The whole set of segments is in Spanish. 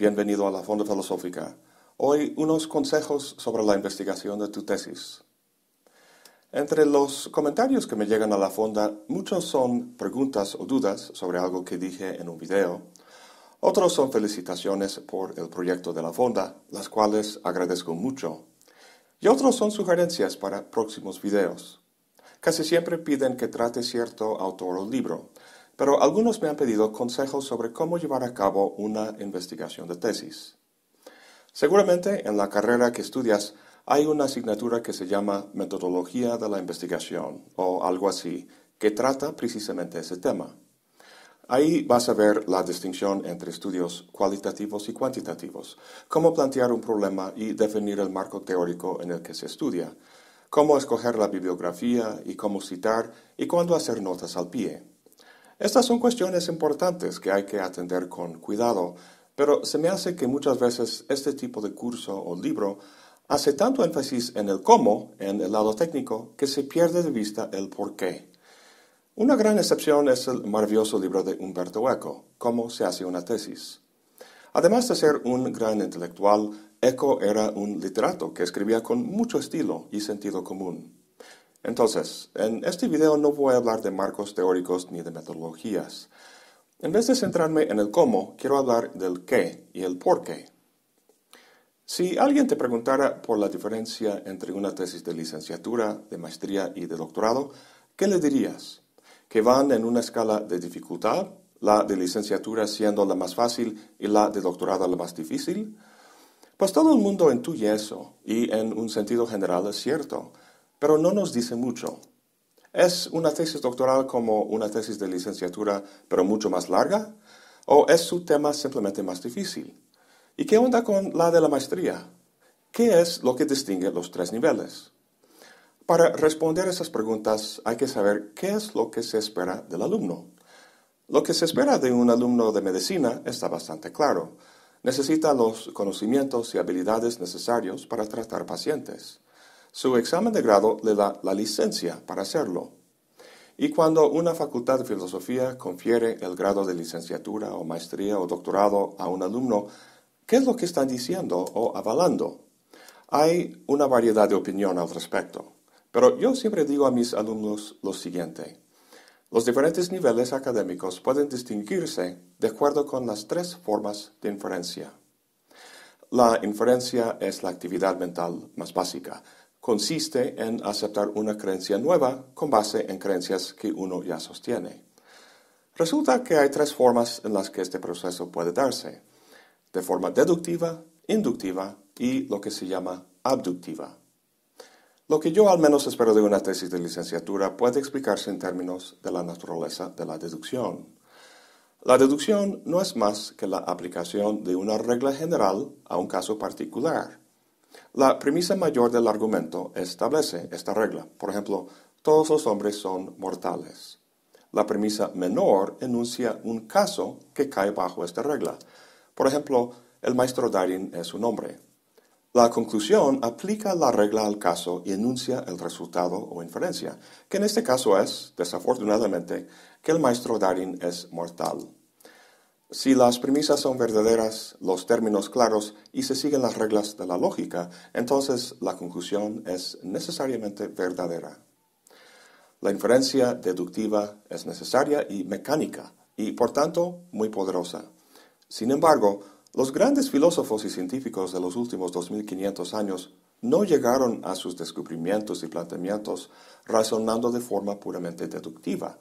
bienvenido a la Fonda Filosófica. Hoy unos consejos sobre la investigación de tu tesis. Entre los comentarios que me llegan a la fonda, muchos son preguntas o dudas sobre algo que dije en un video. Otros son felicitaciones por el proyecto de la fonda, las cuales agradezco mucho. Y otros son sugerencias para próximos videos. Casi siempre piden que trate cierto autor o libro, pero algunos me han pedido consejos sobre cómo llevar a cabo una investigación de tesis. Seguramente en la carrera que estudias hay una asignatura que se llama Metodología de la Investigación o algo así, que trata precisamente ese tema. Ahí vas a ver la distinción entre estudios cualitativos y cuantitativos, cómo plantear un problema y definir el marco teórico en el que se estudia, cómo escoger la bibliografía y cómo citar y cuándo hacer notas al pie. Estas son cuestiones importantes que hay que atender con cuidado, pero se me hace que muchas veces este tipo de curso o libro hace tanto énfasis en el cómo, en el lado técnico, que se pierde de vista el por qué. Una gran excepción es el maravilloso libro de Humberto Eco, Cómo se hace una tesis. Además de ser un gran intelectual, Eco era un literato que escribía con mucho estilo y sentido común. Entonces, en este video no voy a hablar de marcos teóricos ni de metodologías. En vez de centrarme en el cómo, quiero hablar del qué y el por qué. Si alguien te preguntara por la diferencia entre una tesis de licenciatura, de maestría y de doctorado, ¿qué le dirías? ¿Que van en una escala de dificultad, la de licenciatura siendo la más fácil y la de doctorado la más difícil? Pues todo el mundo intuye eso, y en un sentido general es cierto, pero no nos dice mucho. ¿Es una tesis doctoral como una tesis de licenciatura, pero mucho más larga? ¿O es su tema simplemente más difícil? ¿Y qué onda con la de la maestría? ¿Qué es lo que distingue los tres niveles? Para responder esas preguntas hay que saber qué es lo que se espera del alumno. Lo que se espera de un alumno de medicina está bastante claro. Necesita los conocimientos y habilidades necesarios para tratar pacientes. Su examen de grado le da la licencia para hacerlo. Y cuando una facultad de filosofía confiere el grado de licenciatura o maestría o doctorado a un alumno, ¿Qué es lo que están diciendo o avalando? Hay una variedad de opinión al respecto, pero yo siempre digo a mis alumnos lo siguiente. Los diferentes niveles académicos pueden distinguirse de acuerdo con las tres formas de inferencia. La inferencia es la actividad mental más básica. Consiste en aceptar una creencia nueva con base en creencias que uno ya sostiene. Resulta que hay tres formas en las que este proceso puede darse de forma deductiva, inductiva y lo que se llama abductiva. Lo que yo al menos espero de una tesis de licenciatura puede explicarse en términos de la naturaleza de la deducción. La deducción no es más que la aplicación de una regla general a un caso particular. La premisa mayor del argumento establece esta regla. Por ejemplo, todos los hombres son mortales. La premisa menor enuncia un caso que cae bajo esta regla. Por ejemplo, el maestro Darin es un hombre. La conclusión aplica la regla al caso y enuncia el resultado o inferencia, que en este caso es, desafortunadamente, que el maestro Darin es mortal. Si las premisas son verdaderas, los términos claros y se siguen las reglas de la lógica, entonces la conclusión es necesariamente verdadera. La inferencia deductiva es necesaria y mecánica, y por tanto muy poderosa. Sin embargo, los grandes filósofos y científicos de los últimos 2500 años no llegaron a sus descubrimientos y planteamientos razonando de forma puramente deductiva.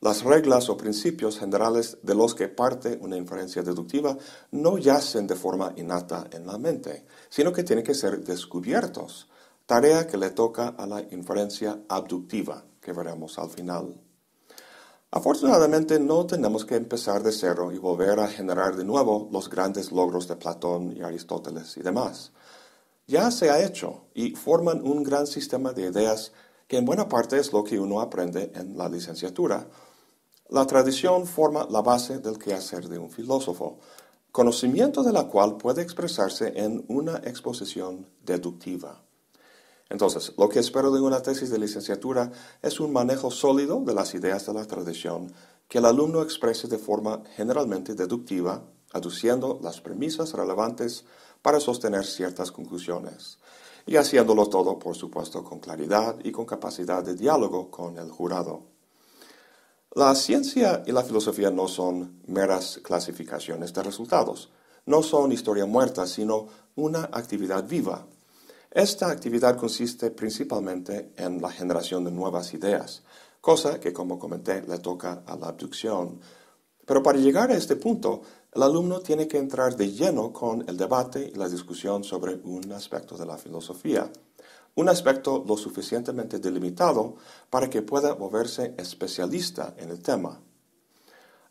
Las reglas o principios generales de los que parte una inferencia deductiva no yacen de forma innata en la mente, sino que tienen que ser descubiertos, tarea que le toca a la inferencia abductiva, que veremos al final. Afortunadamente no tenemos que empezar de cero y volver a generar de nuevo los grandes logros de Platón y Aristóteles y demás. Ya se ha hecho y forman un gran sistema de ideas que en buena parte es lo que uno aprende en la licenciatura. La tradición forma la base del quehacer de un filósofo, conocimiento de la cual puede expresarse en una exposición deductiva. Entonces, lo que espero de una tesis de licenciatura es un manejo sólido de las ideas de la tradición, que el alumno exprese de forma generalmente deductiva aduciendo las premisas relevantes para sostener ciertas conclusiones, y haciéndolo todo, por supuesto, con claridad y con capacidad de diálogo con el jurado. La ciencia y la filosofía no son meras clasificaciones de resultados, no son historia muerta, sino una actividad viva. Esta actividad consiste principalmente en la generación de nuevas ideas, cosa que, como comenté, le toca a la abducción. Pero para llegar a este punto, el alumno tiene que entrar de lleno con el debate y la discusión sobre un aspecto de la filosofía, un aspecto lo suficientemente delimitado para que pueda volverse especialista en el tema.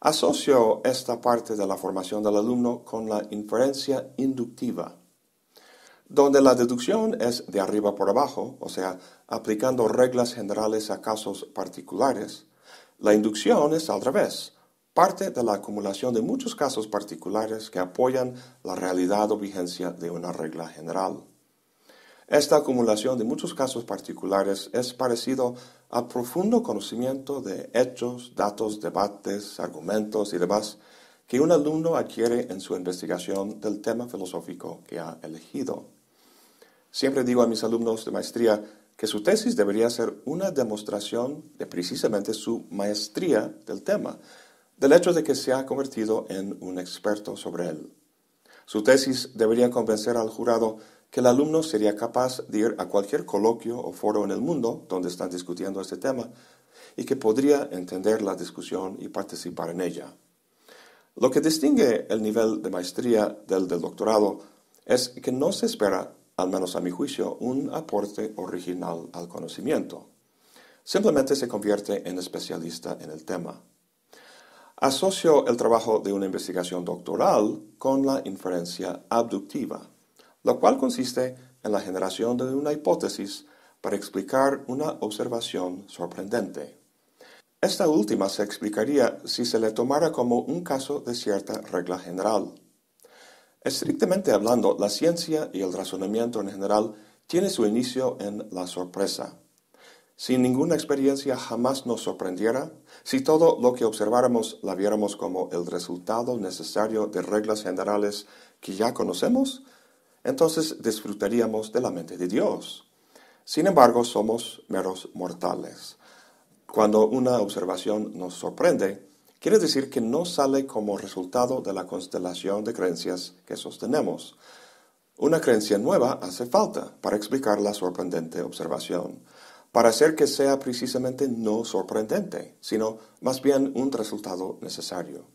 Asocio esta parte de la formación del alumno con la inferencia inductiva, donde la deducción es de arriba por abajo, o sea, aplicando reglas generales a casos particulares. La inducción es al revés, parte de la acumulación de muchos casos particulares que apoyan la realidad o vigencia de una regla general. Esta acumulación de muchos casos particulares es parecido al profundo conocimiento de hechos, datos, debates, argumentos y demás que un alumno adquiere en su investigación del tema filosófico que ha elegido. Siempre digo a mis alumnos de maestría que su tesis debería ser una demostración de precisamente su maestría del tema, del hecho de que se ha convertido en un experto sobre él. Su tesis debería convencer al jurado que el alumno sería capaz de ir a cualquier coloquio o foro en el mundo donde están discutiendo este tema y que podría entender la discusión y participar en ella. Lo que distingue el nivel de maestría del del doctorado es que no se espera, al menos a mi juicio, un aporte original al conocimiento. Simplemente se convierte en especialista en el tema. Asocio el trabajo de una investigación doctoral con la inferencia abductiva lo cual consiste en la generación de una hipótesis para explicar una observación sorprendente. Esta última se explicaría si se le tomara como un caso de cierta regla general. Estrictamente hablando, la ciencia y el razonamiento en general tiene su inicio en la sorpresa. Si ninguna experiencia jamás nos sorprendiera, si todo lo que observáramos la viéramos como el resultado necesario de reglas generales que ya conocemos, entonces disfrutaríamos de la mente de Dios. Sin embargo, somos meros mortales. Cuando una observación nos sorprende, quiere decir que no sale como resultado de la constelación de creencias que sostenemos. Una creencia nueva hace falta para explicar la sorprendente observación, para hacer que sea precisamente no sorprendente, sino más bien un resultado necesario.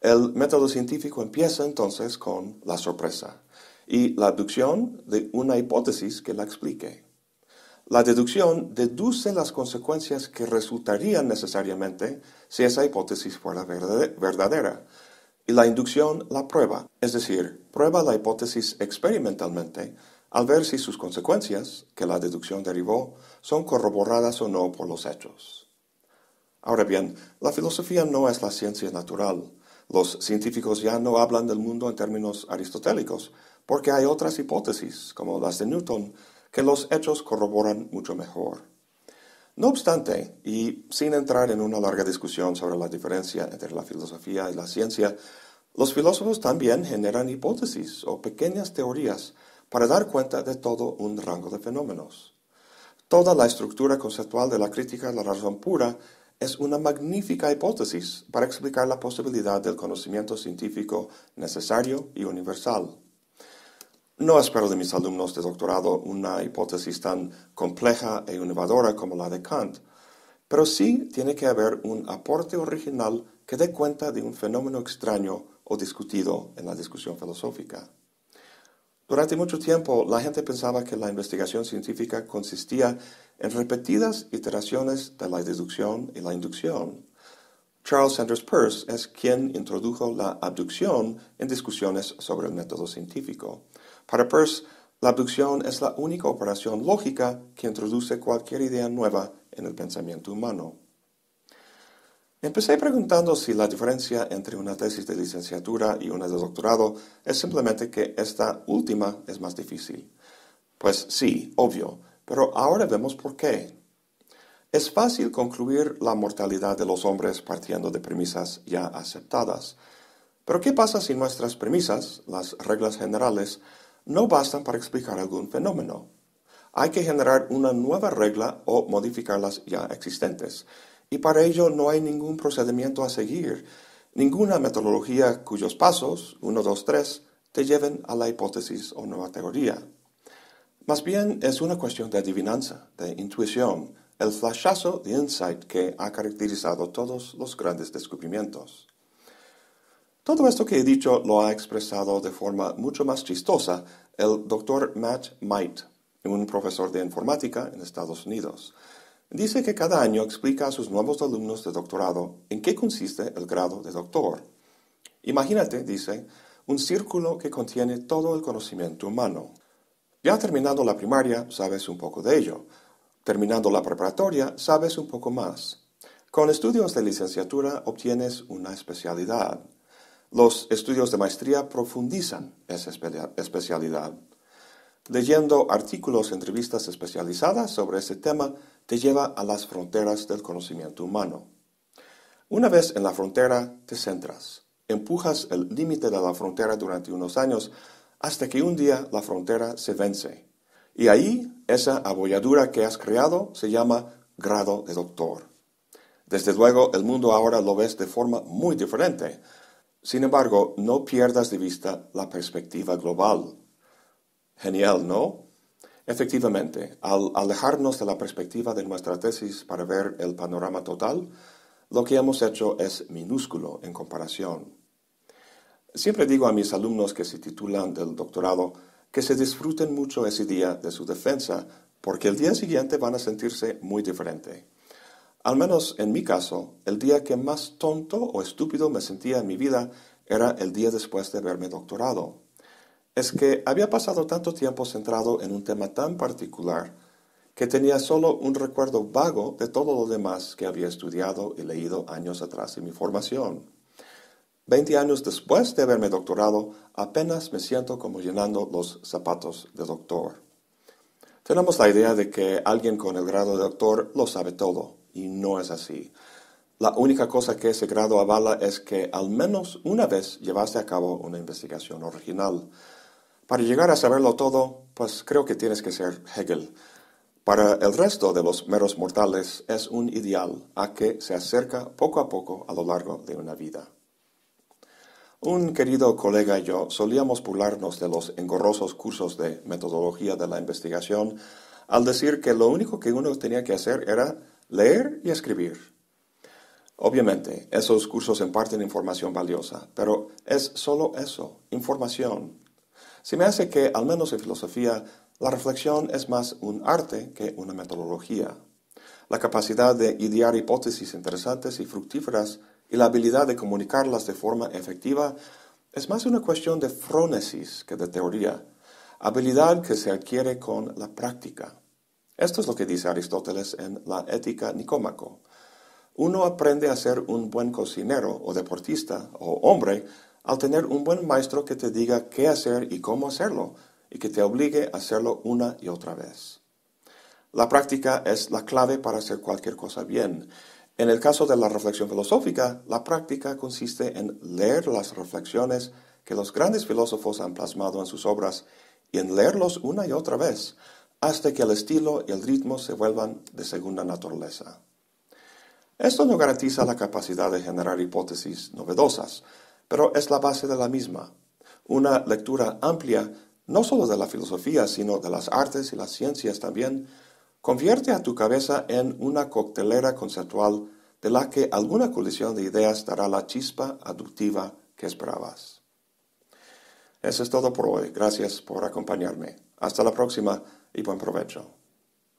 El método científico empieza entonces con la sorpresa y la deducción de una hipótesis que la explique. La deducción deduce las consecuencias que resultarían necesariamente si esa hipótesis fuera verdadera, y la inducción la prueba, es decir, prueba la hipótesis experimentalmente al ver si sus consecuencias, que la deducción derivó, son corroboradas o no por los hechos. Ahora bien, la filosofía no es la ciencia natural. Los científicos ya no hablan del mundo en términos aristotélicos, porque hay otras hipótesis, como las de Newton, que los hechos corroboran mucho mejor. No obstante, y sin entrar en una larga discusión sobre la diferencia entre la filosofía y la ciencia, los filósofos también generan hipótesis o pequeñas teorías para dar cuenta de todo un rango de fenómenos. Toda la estructura conceptual de la crítica de la razón pura es una magnífica hipótesis para explicar la posibilidad del conocimiento científico necesario y universal. No espero de mis alumnos de doctorado una hipótesis tan compleja e innovadora como la de Kant, pero sí tiene que haber un aporte original que dé cuenta de un fenómeno extraño o discutido en la discusión filosófica. Durante mucho tiempo la gente pensaba que la investigación científica consistía en repetidas iteraciones de la deducción y la inducción. Charles Sanders Peirce es quien introdujo la abducción en discusiones sobre el método científico. Para Peirce, la abducción es la única operación lógica que introduce cualquier idea nueva en el pensamiento humano. Empecé preguntando si la diferencia entre una tesis de licenciatura y una de doctorado es simplemente que esta última es más difícil. Pues sí, obvio, pero ahora vemos por qué. Es fácil concluir la mortalidad de los hombres partiendo de premisas ya aceptadas, Pero ¿qué pasa si nuestras premisas, las reglas generales, no bastan para explicar algún fenómeno? Hay que generar una nueva regla o modificar las ya existentes. Y para ello no hay ningún procedimiento a seguir, ninguna metodología cuyos pasos, 1, 2, 3, te lleven a la hipótesis o nueva teoría. Más bien es una cuestión de adivinanza, de intuición, el flashazo de insight que ha caracterizado todos los grandes descubrimientos. Todo esto que he dicho lo ha expresado de forma mucho más chistosa el doctor Matt Might, un profesor de informática en Estados Unidos. Dice que cada año explica a sus nuevos alumnos de doctorado en qué consiste el grado de doctor. Imagínate, dice, un círculo que contiene todo el conocimiento humano. Ya terminando la primaria, sabes un poco de ello. Terminando la preparatoria, sabes un poco más. Con estudios de licenciatura obtienes una especialidad. Los estudios de maestría profundizan esa especialidad. Leyendo artículos en revistas especializadas sobre ese tema te lleva a las fronteras del conocimiento humano. Una vez en la frontera te centras, empujas el límite de la frontera durante unos años hasta que un día la frontera se vence. Y ahí esa abolladura que has creado se llama grado de doctor. Desde luego el mundo ahora lo ves de forma muy diferente. Sin embargo, no pierdas de vista la perspectiva global. Genial, ¿no? Efectivamente, al alejarnos de la perspectiva de nuestra tesis para ver el panorama total, lo que hemos hecho es minúsculo en comparación. Siempre digo a mis alumnos que se titulan del doctorado que se disfruten mucho ese día de su defensa, porque el día siguiente van a sentirse muy diferente. Al menos en mi caso, el día que más tonto o estúpido me sentía en mi vida era el día después de haberme doctorado es que había pasado tanto tiempo centrado en un tema tan particular que tenía solo un recuerdo vago de todo lo demás que había estudiado y leído años atrás en mi formación. Veinte años después de haberme doctorado, apenas me siento como llenando los zapatos de doctor. Tenemos la idea de que alguien con el grado de doctor lo sabe todo, y no es así. La única cosa que ese grado avala es que al menos una vez llevaste a cabo una investigación original. Para llegar a saberlo todo, pues creo que tienes que ser Hegel. Para el resto de los meros mortales es un ideal a que se acerca poco a poco a lo largo de una vida. Un querido colega y yo solíamos burlarnos de los engorrosos cursos de metodología de la investigación al decir que lo único que uno tenía que hacer era leer y escribir. Obviamente, esos cursos imparten información valiosa, pero es solo eso, información. Se me hace que, al menos en filosofía, la reflexión es más un arte que una metodología. La capacidad de idear hipótesis interesantes y fructíferas y la habilidad de comunicarlas de forma efectiva es más una cuestión de frónesis que de teoría, habilidad que se adquiere con la práctica. Esto es lo que dice Aristóteles en la Ética Nicómaco. Uno aprende a ser un buen cocinero o deportista o hombre al tener un buen maestro que te diga qué hacer y cómo hacerlo, y que te obligue a hacerlo una y otra vez. La práctica es la clave para hacer cualquier cosa bien. En el caso de la reflexión filosófica, la práctica consiste en leer las reflexiones que los grandes filósofos han plasmado en sus obras y en leerlos una y otra vez, hasta que el estilo y el ritmo se vuelvan de segunda naturaleza. Esto no garantiza la capacidad de generar hipótesis novedosas, pero es la base de la misma. Una lectura amplia, no solo de la filosofía, sino de las artes y las ciencias también, convierte a tu cabeza en una coctelera conceptual de la que alguna colisión de ideas dará la chispa aductiva que esperabas. Eso es todo por hoy. Gracias por acompañarme. Hasta la próxima y buen provecho.